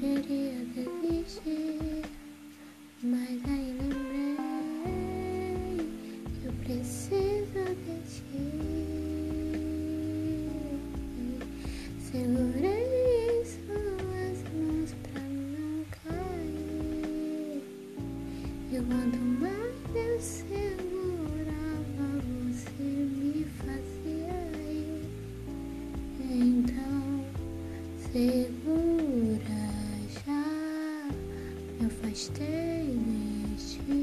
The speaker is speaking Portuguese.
queria desistir, mas aí lembrei que eu preciso de ti. Segurei suas mãos pra não cair. Eu ando mais, eu segurava, você me fazia ir. Então, segura me afastei deste